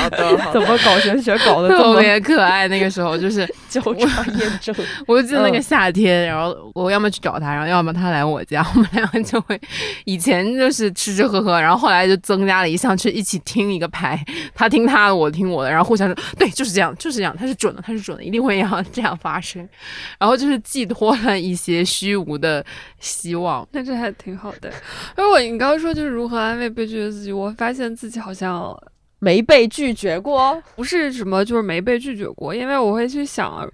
怎么搞玄学搞的特别可爱？那个时候就是交叉验证。我就记得那个夏天，然后我要么去找他，然后要么他来我家，我们两个就会以前。就是吃吃喝喝，然后后来就增加了一项，去一起听一个牌，他听他的，我听我的，然后互相说，对，就是这样，就是这样，他是准的，他是准的，一定会要这样发生，然后就是寄托了一些虚无的希望，那这还挺好的。因为我你刚刚说就是如何安慰被拒绝自己，我发现自己好像没被拒绝过，不是什么就是没被拒绝过，因为我会去想。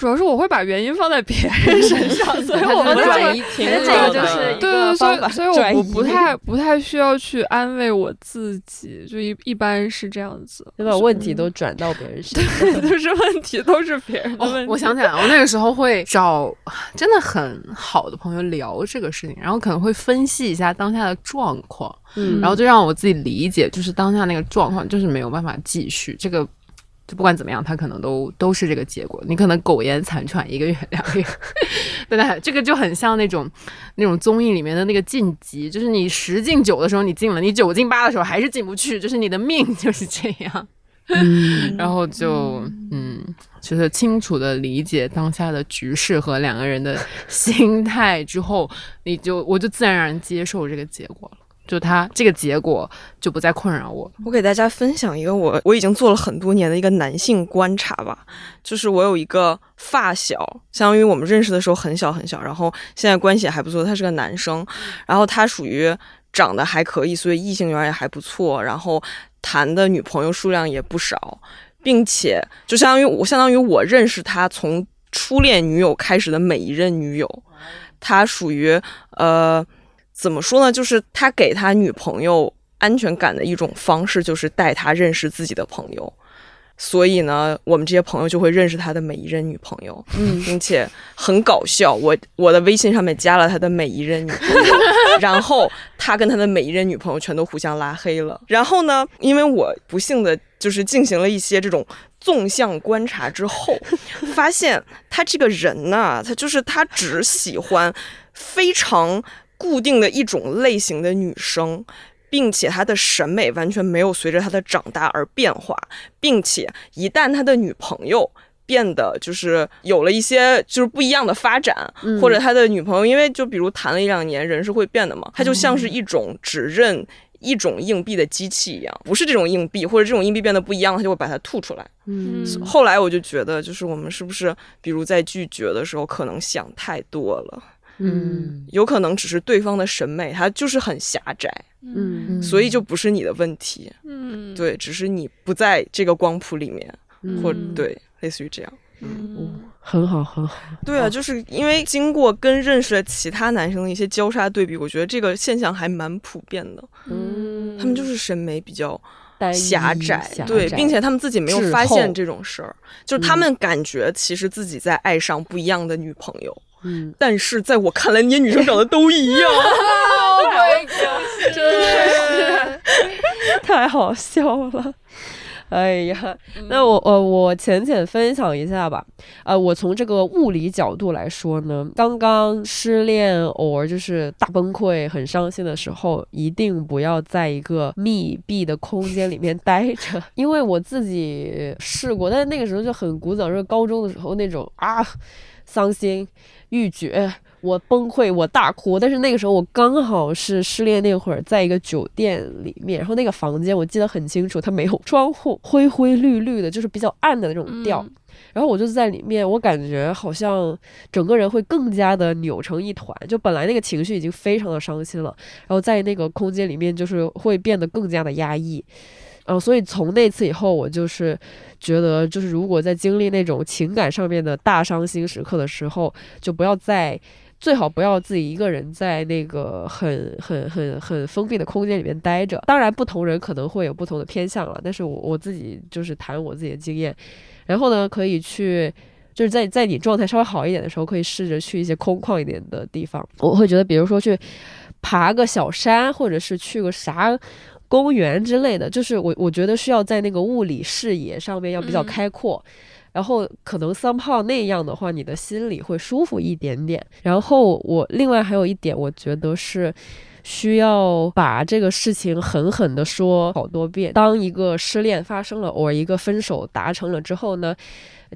主要是我会把原因放在别人身上，所以我们转移这个就是对对，所以所以我不不太不太需要去安慰我自己，就一一般是这样子，就把问题都转到别人身上，就是问题都是别人的问题。我想起来，我那个时候会找 真的很好的朋友聊这个事情，然后可能会分析一下当下的状况，嗯，然后就让我自己理解，就是当下那个状况就是没有办法继续这个。就不管怎么样，他可能都都是这个结果。你可能苟延残喘一个月、两个月，对吧？这个就很像那种那种综艺里面的那个晋级，就是你十进九的时候你进了，你九进八的时候还是进不去，就是你的命 就是这样。然后就嗯，就是清楚的理解当下的局势和两个人的心态之后，你就我就自然而然接受这个结果了。就他这个结果就不再困扰我。我给大家分享一个我我已经做了很多年的一个男性观察吧，就是我有一个发小，相当于我们认识的时候很小很小，然后现在关系也还不错。他是个男生，然后他属于长得还可以，所以异性缘也还不错，然后谈的女朋友数量也不少，并且就相当于我相当于我认识他从初恋女友开始的每一任女友，他属于呃。怎么说呢？就是他给他女朋友安全感的一种方式，就是带他认识自己的朋友。所以呢，我们这些朋友就会认识他的每一任女朋友，嗯，并且很搞笑。我我的微信上面加了他的每一任女朋友，然后他跟他的每一任女朋友全都互相拉黑了。然后呢，因为我不幸的就是进行了一些这种纵向观察之后，发现他这个人呢，他就是他只喜欢非常。固定的一种类型的女生，并且她的审美完全没有随着她的长大而变化，并且一旦他的女朋友变得就是有了一些就是不一样的发展，或者他的女朋友因为就比如谈了一两年，人是会变的嘛，他就像是一种只认一种硬币的机器一样，不是这种硬币或者这种硬币变得不一样，他就会把它吐出来。嗯，后来我就觉得，就是我们是不是比如在拒绝的时候，可能想太多了。嗯，有可能只是对方的审美，他就是很狭窄，嗯，所以就不是你的问题，嗯，对，只是你不在这个光谱里面，或对，类似于这样，嗯，很好，很好，对啊，就是因为经过跟认识的其他男生的一些交叉对比，我觉得这个现象还蛮普遍的，嗯，他们就是审美比较狭窄，对，并且他们自己没有发现这种事儿，就是他们感觉其实自己在爱上不一样的女朋友。嗯，但是在我看来，那些女生长得都一样。真的是 太好笑了。哎呀，那我呃我浅浅分享一下吧。呃，我从这个物理角度来说呢，刚刚失恋偶尔就是大崩溃、很伤心的时候，一定不要在一个密闭的空间里面待着，因为我自己试过，但是那个时候就很古早，就是高中的时候那种啊。伤心欲绝。我崩溃，我大哭，但是那个时候我刚好是失恋那会儿，在一个酒店里面，然后那个房间我记得很清楚，它没有窗户，灰灰绿绿的，就是比较暗的那种调。然后我就在里面，我感觉好像整个人会更加的扭成一团，就本来那个情绪已经非常的伤心了，然后在那个空间里面就是会变得更加的压抑。嗯，所以从那次以后，我就是觉得，就是如果在经历那种情感上面的大伤心时刻的时候，就不要再。最好不要自己一个人在那个很很很很封闭的空间里面待着。当然，不同人可能会有不同的偏向了，但是我我自己就是谈我自己的经验。然后呢，可以去，就是在在你状态稍微好一点的时候，可以试着去一些空旷一点的地方。我会觉得，比如说去爬个小山，或者是去个啥公园之类的，就是我我觉得需要在那个物理视野上面要比较开阔。然后可能三炮那样的话，你的心里会舒服一点点。然后我另外还有一点，我觉得是需要把这个事情狠狠地说好多遍。当一个失恋发生了，或一个分手达成了之后呢？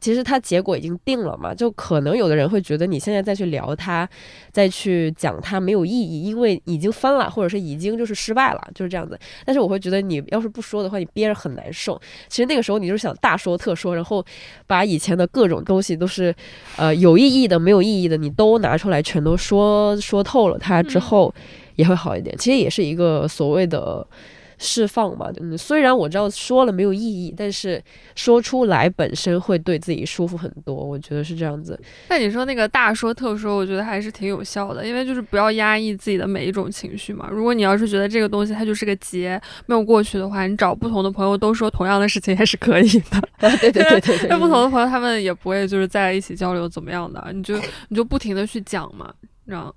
其实它结果已经定了嘛，就可能有的人会觉得你现在再去聊它，再去讲它没有意义，因为已经分了，或者是已经就是失败了，就是这样子。但是我会觉得你要是不说的话，你憋着很难受。其实那个时候你就是想大说特说，然后把以前的各种东西都是，呃，有意义的、没有意义的，你都拿出来，全都说说透了它之后，也会好一点。其实也是一个所谓的。释放嘛，嗯，虽然我知道说了没有意义，但是说出来本身会对自己舒服很多，我觉得是这样子。那你说那个大说特说，我觉得还是挺有效的，因为就是不要压抑自己的每一种情绪嘛。如果你要是觉得这个东西它就是个结，没有过去的话，你找不同的朋友都说同样的事情也是可以的。对对对对，那不同的朋友他们也不会就是在一起交流怎么样的，你就你就不停的去讲嘛，让。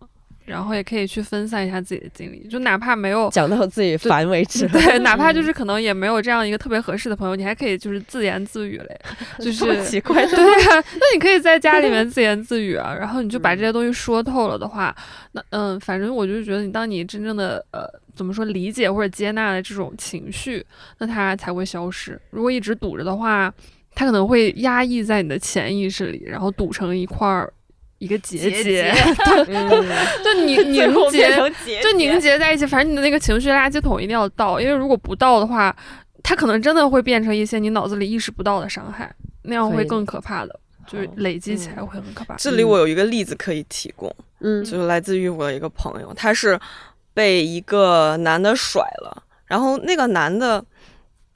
然后也可以去分散一下自己的精力，就哪怕没有讲到自己烦为止，对，哪怕就是可能也没有这样一个特别合适的朋友，你还可以就是自言自语嘞，就是奇怪，对呀，那你可以在家里面 自言自语啊，然后你就把这些东西说透了的话，那嗯，反正我就觉得你当你真正的呃怎么说理解或者接纳了这种情绪，那它才会消失。如果一直堵着的话，它可能会压抑在你的潜意识里，然后堵成一块儿。一个结节 就凝凝 结，就凝结在一起。反正你的那个情绪垃圾桶一定要倒，因为如果不倒的话，它可能真的会变成一些你脑子里意识不到的伤害，那样会更可怕的，就是累积起来会很可怕。这里我有一个例子可以提供，嗯，就是来自于我的一个朋友，他是被一个男的甩了，然后那个男的。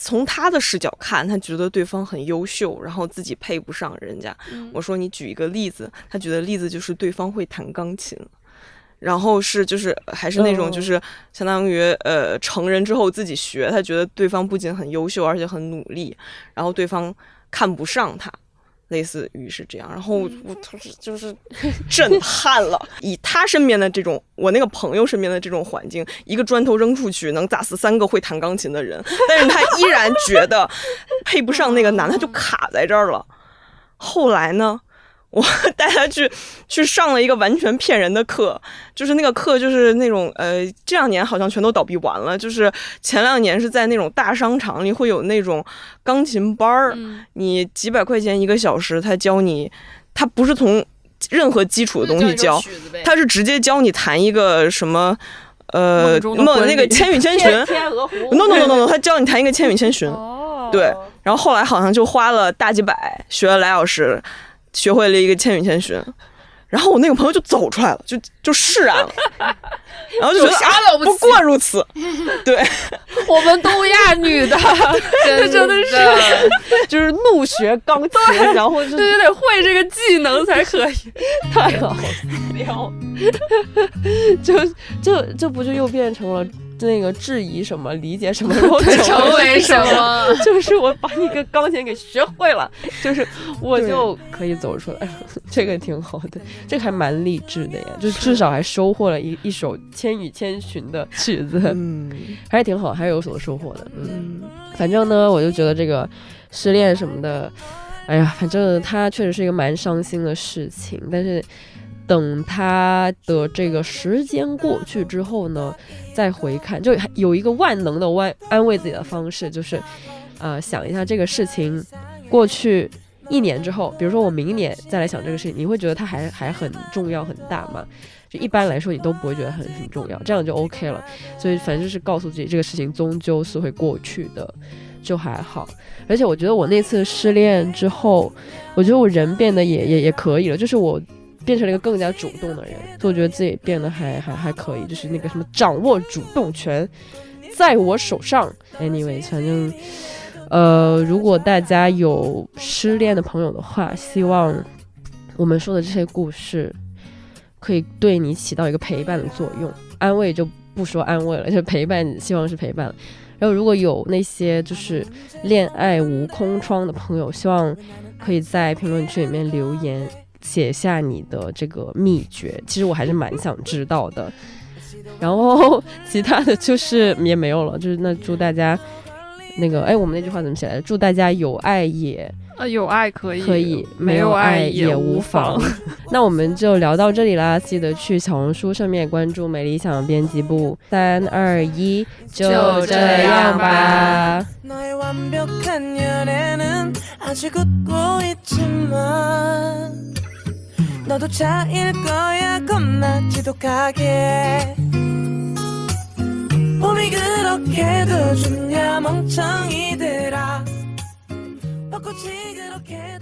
从他的视角看，他觉得对方很优秀，然后自己配不上人家。我说你举一个例子，他举的例子就是对方会弹钢琴，然后是就是还是那种就是相当于呃成人之后自己学。他觉得对方不仅很优秀，而且很努力，然后对方看不上他。类似于是这样，然后我当时就是震撼了。以他身边的这种，我那个朋友身边的这种环境，一个砖头扔出去能砸死三个会弹钢琴的人，但是他依然觉得配不上那个男，他就卡在这儿了。后来呢？我 带他去去上了一个完全骗人的课，就是那个课就是那种呃，这两年好像全都倒闭完了。就是前两年是在那种大商场里会有那种钢琴班儿，你几百块钱一个小时，他教你，他不是从任何基础的东西教，他是直接教你弹一个什么呃梦那个千与千寻，no no no no no，他教你弹一个千与千寻，对，然后后来好像就花了大几百，学了俩小时。学会了一个《千与千寻》，然后我那个朋友就走出来了，就就释然了，然后就觉得啊，不过如此。对，我们东亚女的，这真的是。就是怒学钢琴，然后就对得会这个技能才可以，太好了，就就这不就又变成了。那个质疑什么，理解什么，然后成为什么？就是我把你个钢琴给学会了，就是我就可以走出来了。这个挺好的，这个还蛮励志的呀，就至少还收获了一一首《千与千寻》的曲子，嗯，还是挺好，还是有所收获的。嗯，反正呢，我就觉得这个失恋什么的，哎呀，反正它确实是一个蛮伤心的事情，但是。等他的这个时间过去之后呢，再回看，就有一个万能的安安慰自己的方式，就是，呃，想一下这个事情过去一年之后，比如说我明年再来想这个事情，你会觉得它还还很重要很大吗？就一般来说，你都不会觉得很很重要，这样就 OK 了。所以反正就是告诉自己，这个事情终究是会过去的，就还好。而且我觉得我那次失恋之后，我觉得我人变得也也也可以了，就是我变成了一个更加主动的人，所以我觉得自己变得还还还可以，就是那个什么掌握主动权在我手上。Anyway，反正。呃，如果大家有失恋的朋友的话，希望我们说的这些故事可以对你起到一个陪伴的作用。安慰就不说安慰了，就陪伴，希望是陪伴。然后如果有那些就是恋爱无空窗的朋友，希望可以在评论区里面留言，写下你的这个秘诀。其实我还是蛮想知道的。然后其他的就是也没有了，就是那祝大家。那个，哎，我们那句话怎么写来着？祝大家有爱也，啊，有爱可以，可以，没有爱也无妨。那我们就聊到这里啦，记得去小红书上面关注美理想编辑部。三二一，就这样吧。 너도 차일 거야. 겁나 지독하게. 봄이 그렇게도 좋냐 멍청이들아. 벚꽃이 그렇게